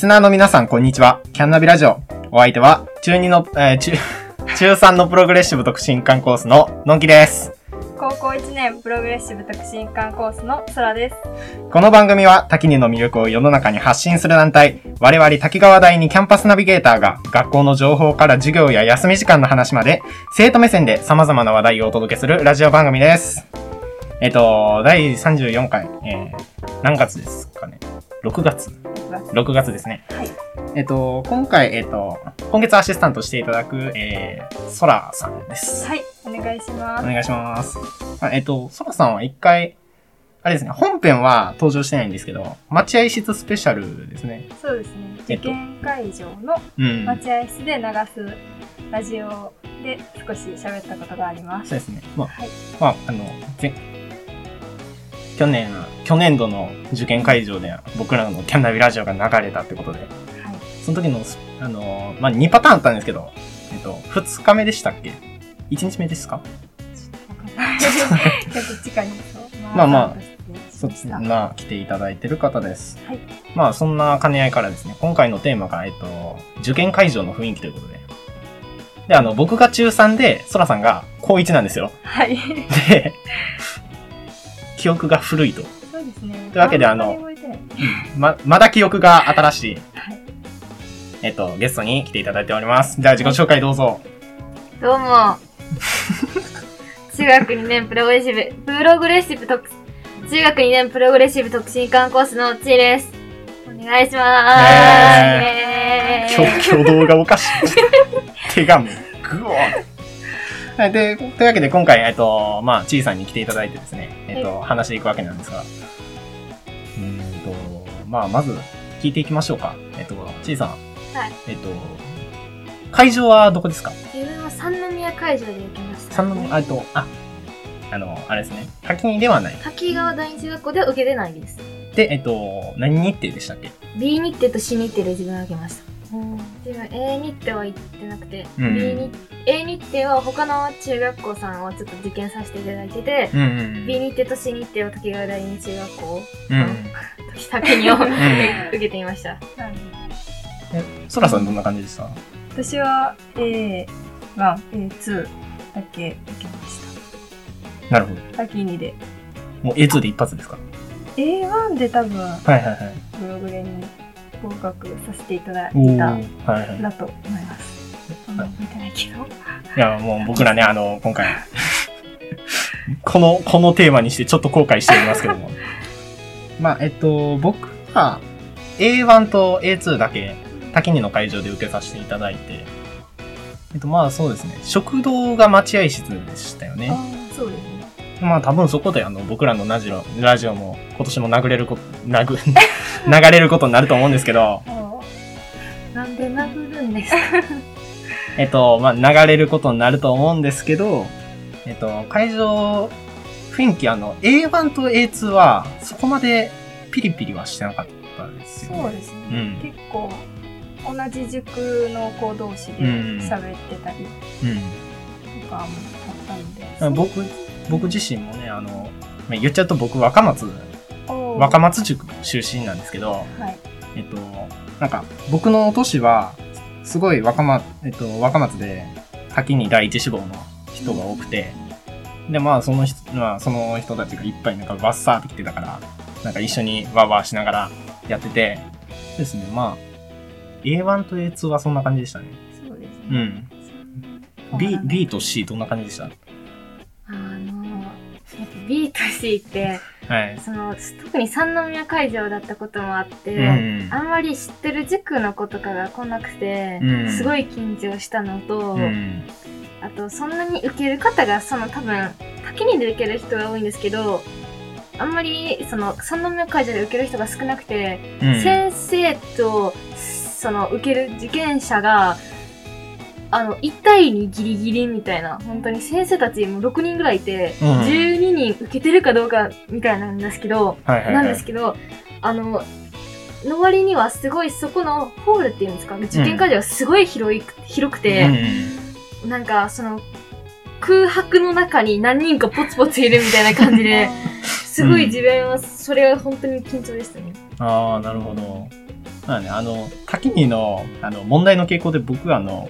スナーの皆さん、こんにちは。キャンナビラジオ。お相手は、中2の、えー、中、中3のプログレッシブ特進館コースののんきです。高校1年プログレッシブ特進館コースのそらです。この番組は、滝にの魅力を世の中に発信する団体、我々滝川大にキャンパスナビゲーターが、学校の情報から授業や休み時間の話まで、生徒目線で様々な話題をお届けするラジオ番組です。えっと、第34回、えー、何月ですかね ?6 月。6月ですね。はい。えっと、今回、えっと、今月アシスタントしていただく、えー、ソラさんです。はい、お願いします。お願いします。あえっと、ソラさんは一回、あれですね、本編は登場してないんですけど、待合室スペシャルですね。そうですね。えっと受験会場のうん。待合室で流すラジオで少し喋ったことがあります。そうですね。まあ、はい。まあ、あの、ぜ去年、去年度の受験会場で僕らのキャンナビラジオが流れたってことで、はい。その時の、あの、まあ、2パターンあったんですけど、えっと、2日目でしたっけ ?1 日目ですか？まあまあそっちな、来ていただいてる方です。はい。まあ、そんな兼ね合いからですね、今回のテーマが、えっと、受験会場の雰囲気ということで。で、あの、僕が中3で、ソラさんが高1なんですよ。はい。で、記憶が古いと。そうですね。というわけであのんまま、まだ記憶が新しい、はい。えっと、ゲストに来ていただいております。じゃあ、自己紹介どうぞ。どうも。中学2年プログレッシブ、プログレッシブ特、中学2年プログレッシブ特進館コースのちーです。お願いしまーす。へイエーイ挙挙動がおかしい。手がもう、ぐおーはいで、というわけで今回、えっと、まあ、ちいさんに来ていただいてですね、えっと、話していくわけなんですが、うーんと、まあ、まず、聞いていきましょうか。えっと、ちいさん。はい。えっと、会場はどこですか？自分は三宮会場で受けました。三宮、あえっと、あ、あの、あれですね。滝にではない。滝川第一中学校では受けてないです。で、えっと、何日程でしたっけ？B 日程と C 日程で自分は受けました。自分 A 日程は行ってなくて、うん B 日 A 日程は他の中学校さんをちょっと受験させていただいてて、うんうん。B 日程と C 日程は滝川第二中学校、うん。先にを 受けてみました。なんでえ、そらさんどんな感じでした？私は A1、A2 だけ受けましなるほど。た。先にで。もう A2 で一発ですか？A1 で多分、はいはいはい。プログレに合格させていただいおたーはいはい。だと思います。いや、もう僕らね、あの、今回、この、このテーマにしてちょっと後悔しておりますけども。まあ、えっと、僕は A1 と A2 だけ、滝にの会場で受けさせていただいて、えっと、まあそうですね、食堂が待合室でしたよね。そうですね。まあ多分そこであの、僕らのラジオ、ラジオも今年も殴れること、殴、流れることになると思うんですけど、なんで殴るんですか？えっと、まあ、流れることになると思うんですけど、えっと、会場、雰囲気、あの、A1 と A2 は、そこまでピリピリはしてなかったですよね。そうですね。うん結構、同じ塾の子同士でうん喋ってたりうん。とかもあったので。あ僕、僕自身もね、あの、まあ言っちゃうと僕、若松、若松塾出身なんですけど、はい。えっと、なんか、僕の年は、すごい若松、えっと、若松で、滝に第一志望の人が多くて、で、まあ、その人、まあ、その人たちがいっぱいなんかバッサーって来てたから、なんか一緒にワーワーしながらやってて、ですね、まあ、A1 と A2 はそんな感じでしたね。そうですね。うん。B、B と C どんな感じでした？ぱ B と C って、はい。その、特に三宮会場だったこともあって、うん。あんまり知ってる塾の子とかが来なくて、うんすごい緊張したのと、うん。あとそんなに受ける方がその多分滝にで受ける人が多いんですけどあんまりその三宮会場で受ける人が少なくて、うん。先生とその受ける受験者があの1対2ギリギリみたいな本当に先生たちも6人ぐらいいて、うん12人受けてるかどうかみたいなんですけど、はいはいはい。なんですけどあのの割にはすごいそこのホールっていうんですか？受験会場がすごい広い、広くて、なんかその空白の中に何人かポツポツいるみたいな感じで、すごい自分はそれは本当に緊張でしたね。ああ、なるほど。まあね、あの、滝にの、あの、問題の傾向で僕はあの、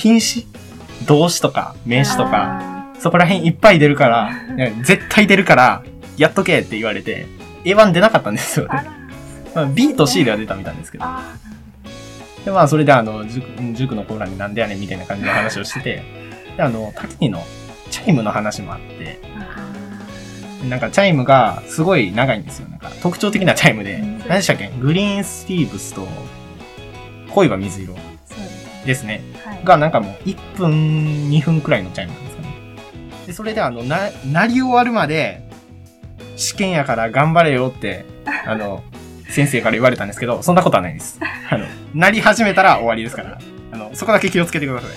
品詞動詞とか名詞とか、あそこら辺いっぱい出るから、絶対出るから、やっとけって言われて、A1 出なかったんですよね。まあ、B と C では出たみたいなんですけど。あで、まあ、それであの、塾塾のコーナーになんでやねんみたいな感じの話をしてて、で、あの、滝にのチャイムの話もあって、なんかチャイムがすごい長いんですよ。なんか特徴的なチャイムで、うん。何でしたっけ？グリーンスリーブスと恋は水色です。ね。はい。がなんかもう1分、2分くらいのチャイムなんですかね。で、それであの、な、なり終わるまで、試験やから頑張れよって、あの、先生から言われたんですけど、そんなことはないです。あの、なり始めたら終わりですから。あの、そこだけ気をつけてください。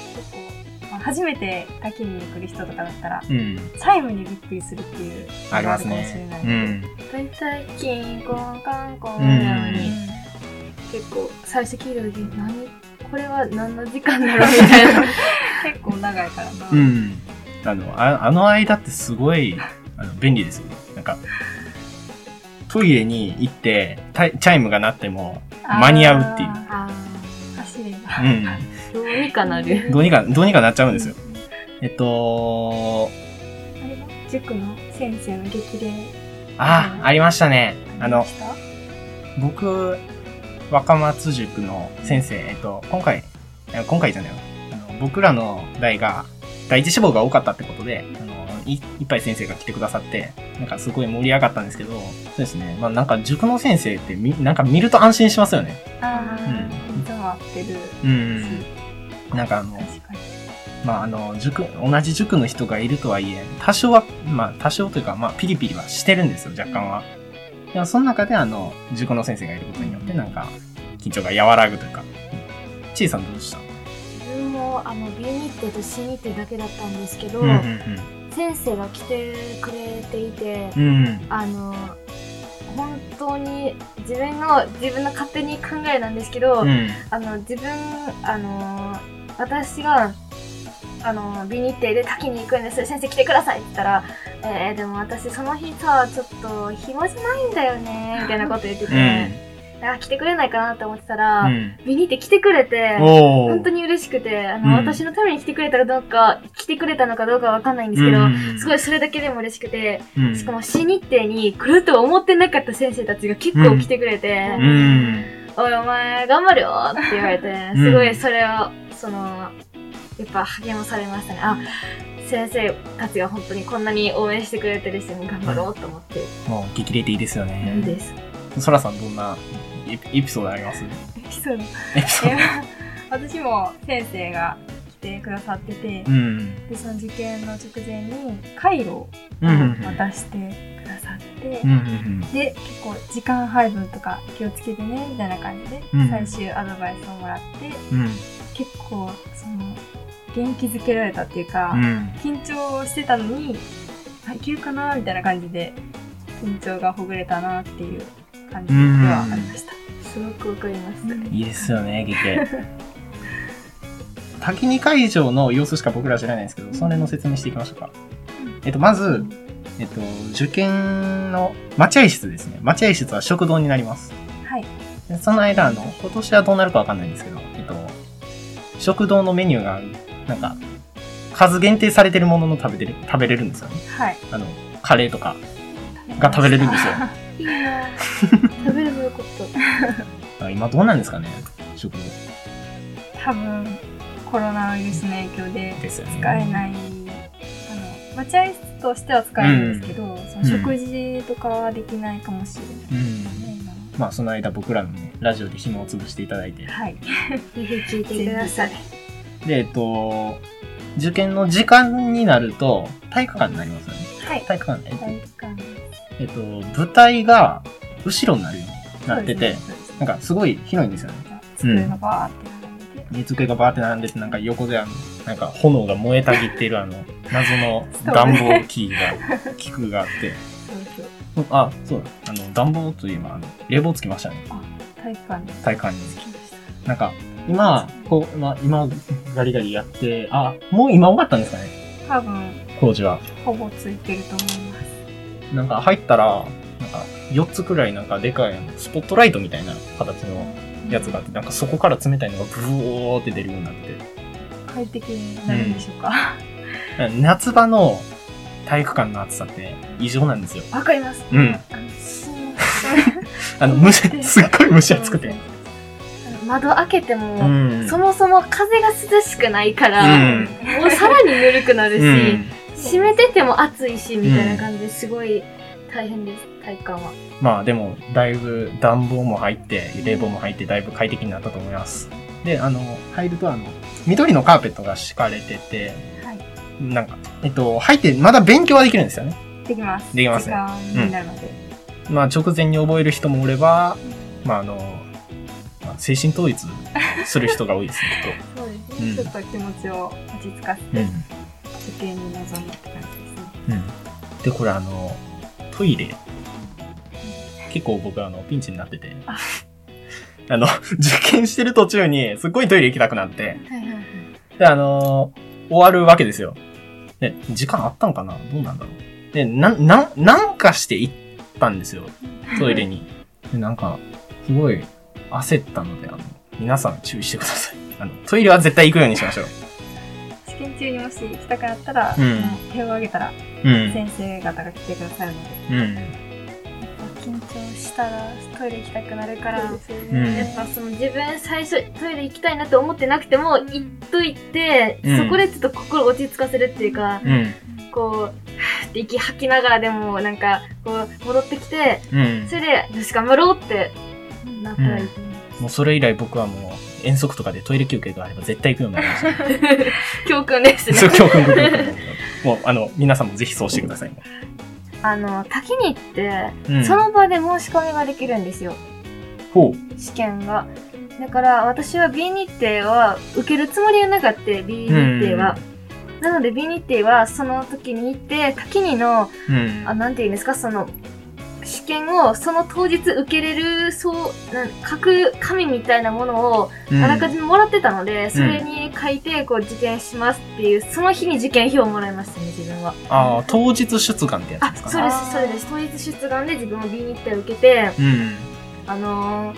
まあ初めて滝に来る人とかだったら、うん。チャイムにびっくりするっていうありますのがるかもしれない。ねうん。大体、キンコンカンコンうんなのに、結構、最初聞いた時に、何これは何の時間だろう？みたいな。結構長いからな。うん。あの、ああの間ってすごい、あの、便利ですよね。なんか、トイレに行って、タイチャイムが鳴っても、間に合うっていうあ走れば。うん。ーどうにかなる。どうにか、どうにかなっちゃうんですよ。えっと、あれは塾の先生の激励。あ、ありましたね。あの僕、若松塾の先生、えっと、今回、え今回じゃないよ。あの僕らの代が、第一志望が多かったってことで、あのい、いっぱい先生が来てくださって、なんかすごい盛り上がったんですけど、そうですね。まあなんか塾の先生ってみ、なんか見ると安心しますよね。ああ、うんいつも会ってる。うん。なんかあの。まああの、塾、同じ塾の人がいるとはいえ、多少は、まあ多少というか、まあピリピリはしてるんですよ、若干は。でもその中であの、塾の先生がいることによって、なんか、緊張が和らぐというか。ちいさんどうでした？自分も、あの、ビ日程と C 日程だけだったんですけど、うん先生が来てくれていて、うんうん。うん。あの、本当に自分の、自分の勝手に考えなんですけど、うん。あの、自分、あの、私が、あの、美日程で滝に行くんです。先生来てくださいって言ったら、えー、でも私その日さ、ちょっと暇じゃないんだよね、みたいなこと言ってて、あ、来てくれないかなって思ってたら、うん。美日程来てくれて。本当に嬉しくて、あの、うん私のために来てくれたかどうか、来てくれたのかどうかわかんないんですけど、うんすごいそれだけでも嬉しくて、うんしかも C 日程に来るとは思ってなかった先生たちが結構来てくれて、うん。おいお前頑張るよって言われて、うんすごいそれを、その、やっぱ励まされましたね。あ、先生たちが本当にこんなに応援してくれてる人に頑張ろうと思って、もう激励っていいですよいいね。です。そらさんどんなエピソードあります？エピソード？エピソーいや私も先生が来てくださっててド。、うん。で、その受験の直前に回路をうんうんうん。渡してくださって、うんうんで、結構時間配分とか気をつけてね、みたいな感じでうん、最終アドバイスをもらって、うん。うん。結構、その、元気づけられたっていうか、うん。緊張してたのに、あ、いけるかなみたいな感じで、緊張がほぐれたなっていう感じではありました。すごくわかります。いいですよね、激励。滝に会場の様子しか僕ら知らないんですけど、それの説明していきましょうか。えっと、まず、えっと、受験の待合室ですね。待合室は食堂になります。はい。でその間、あの、今年はどうなるかわかんないんですけど、えっと、食堂のメニューが、なんか、数限定されてるものの食べてる、食べれるんですよね。はい。あの、カレーとかが食べれるんですよ。いいな食べればよかった。あ今どうなんですかね食堂多分、コロナウイルスの影響で。使えない、あの、待合室としては使えるんですけど、その食事とかはできないかもしれないうん。まあ、その間僕らのね、ラジオで暇を潰していただいて。はい。ぜひ聞いてください。で、えっと、受験の時間になると、体育館になりますよね。はい。体育館、えっと体育館えっと、舞台が後ろになるようになってて、ねなんかすごい広いんですよね。机がバーって並んでて、で机がバーって並んでて、なんか横であの、なんか炎が燃えたぎっているあの、謎の 暖房機が、機空があって。あ、そうだ、あの、暖房といえば、あの、冷房つきましたね。体育館で体育館に。着きました。なんか、今、こう、まあ、今、ガリガリやって、あ、もう今終わったんですかね多分、工事は。ほぼついてると思います。なんか入ったら、なんか、4つくらいなんかでかいスポットライトみたいな形のやつがあって、なんかそこから冷たいのがブオーって出るようになって快適になるんでしょうか。て、夏場の体育館の暑さって異常なんですよ。わかります。うん。あのし あの、蒸し、すっごい蒸し暑くて。窓開けても、うん。そもそも風が涼しくないかうら、ん。もうさらにぬるくなるし、うん。閉めてても暑いし、みたいな感じですごい大変です、体感は。まあでも、だいぶ暖房も入って、冷房も入って、だいぶ快適になったと思います。で、あの、入るとあの、緑のカーペットが敷かれてて、はい。なんか、えっと、入ってまだ勉強はできるんですよね。できます。できますね時間になるので。まあ直前に覚える人もおれば、まああの、まあ、精神統一する人が多いですね、そうですね。うんちょっと気持ちを落ち着かせきっと。て、受験に臨むって感じですね。うん。うん。で、これあの、トイレ、結構僕あの、ピンチになってて、あ あの、受験してる途中に、すっごいトイレ行きたくなって、はいはいはい。で、あの終わるわけですよ。で、時間あったのかな？どうなんだろう？で、な、な、なんかして行ったんですよ。トイレに。で、なんか、すごい焦ったので、あの、皆さん注意してください。あの、トイレは絶対行くようにしましょう。試験中にもし行きたくなったら、うん手を挙げたらうん。先生方が来てくださるので。うん。緊張したらトイレ行きたくなるから、そうんね。やっぱその自分最初トイレ行きたいなって思ってなくても行っといて、うんそこでちょっと心落ち着かせるっていうか、うん。こう、息吐きながらでもなんかこう戻ってきて、うんそ。れでよし頑張ろうってなったらいいと思います。もうそれ以来僕はもう、遠足とかでトイレ休憩があれば絶対行くようになりました。教訓ですね。教訓僕もう、あの、皆さんもぜひそうしてください。あの、滝に行って、うんその場で申し込みができるんですよ。ほ試験が。だから私は B 日程は受けるつもりがなかった、B 日程は。なので B 日程はその時に行って、滝にの、う。うん。あ、なんていうんですか、その、試験をその当日受けれる、そう、なん書く紙みたいなものをあらかじめもらってたので、それに書いて、こう、受験しますっていう、その日に受験票をもらいましたね、自分は。ああ、当日出願ってやつあです、か？ね。そうです、それです。当日出願で自分も B 日程を受けて、うん。あのー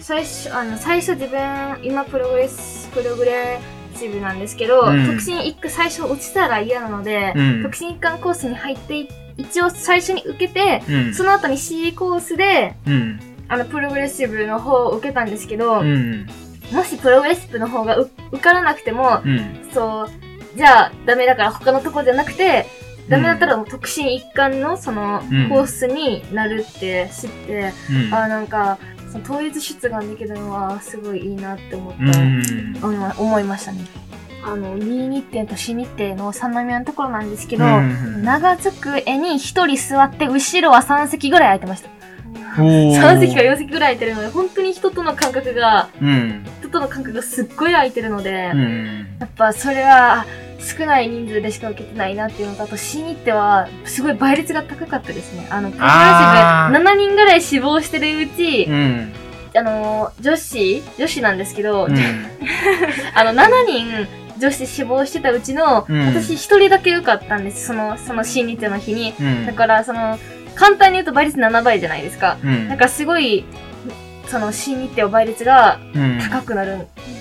最初、あの、最初自分、今プログレス、プログレッシブなんですけど、うん特進一回最初落ちたら嫌なので、うん特進一貫コースに入ってい、一応最初に受けて、うん。その後に C コースで、うん。あの、プログレッシブの方を受けたんですけど、うん。もしプログレッシブの方がう受からなくても、うん。そう、じゃあダメだから他のとこじゃなくて、ダメだったらもう特進一貫のそのうんコースになるって知って、うん。あなんか、その統一出願できるのはすごいいいなって思った、思いましたね。あの、B 日程と C 日程の三宮のところなんですけど、うん長机に一人座って、後ろは3席ぐらい空いてました。おー3席か4席ぐらい空いてるので、本当に人との感覚が、うん。人との感覚がすっごい空いてるので、うん。やっぱそれはあ少ない人数でしか受けてないなっていうのと、あと C 日程はすごい倍率が高かったですね。あの、プログレあーッシブ7人ぐらい死亡してるうち、うん。あの、女子女子なんですけど、うん。あの、7人女子死亡してたうちの、うん私一人だけ受かったんです。その、その C 日程の日に。うんだから、その、簡単に言うと倍率7倍じゃないですか。うん。なんかすごい、その C 日程は倍率がうん、高くなるん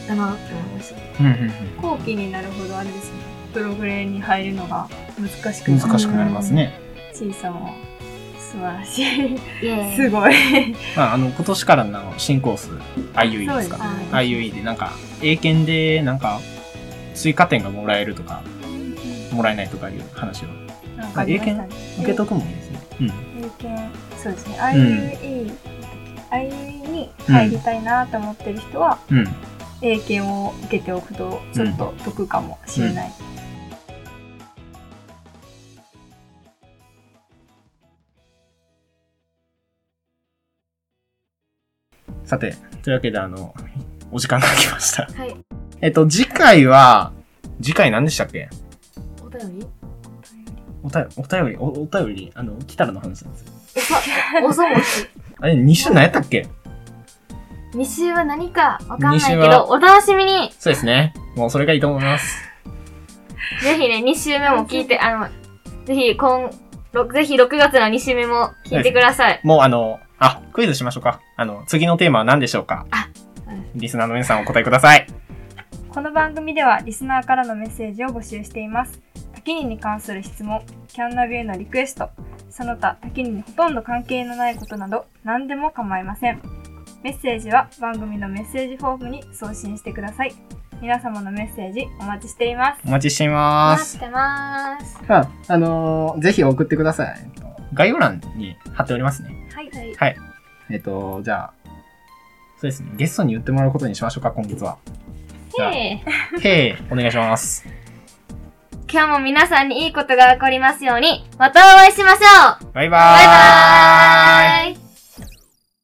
だなって思いました。後期になるほどあれですね。プログレに入るのが難しくうん。なる難しくなりますね。ちいさんは素晴らしい。すごい。まあ、あの、今年からの新コース、IUE ですか？すね IUE で、なんか、英検で、なんか、追加点がもらえるとか、もらえないとかいう話をなんかありましたね。受けとくもいいですね。うん。英検、そうですね。IUE、IUE に入りたいなと思ってる人は、うん。英検を受けておくと、ちょっと得かもしれない。さて、というわけで、あの、お時間が来ました。はい。えっと、次回は、次回何でしたっけ？お便り？おたお便り、おお便り、あの、来たらの話なんですよ。おさ、おそもし。あれ、2週何やったっけ？2週は何かわかんない二週は？けど、お楽しみにそうですね。もうそれがいいと思います。ぜひね、2週目も聞いて、あの、ぜひ、今、ろぜひ6月の2週目も聞いてください。もうあの、あ、クイズしましょうか。あの、次のテーマは何でしょうか？あリスナーの皆さんお答えください。この番組ではリスナーからのメッセージを募集しています。多岐にに関する質問、キャンナビへのリクエスト、その他多岐ににほとんど関係のないことなど何でも構いません。メッセージは番組のメッセージフォームに送信してください。皆様のメッセージお待ちしています。お待ちしています。待ってます。あ、あのーぜひ送ってください。えっと概要欄に貼っておりますね。はい。はい。はい。えっと、じゃあ、そうですね。ゲストに言ってもらうことにしましょうか、今月は。じゃあ、へーへい、お願いします。今日も皆さんにいいことが起こりますように、またお会いしましょう。バイバーイ。バイバーイ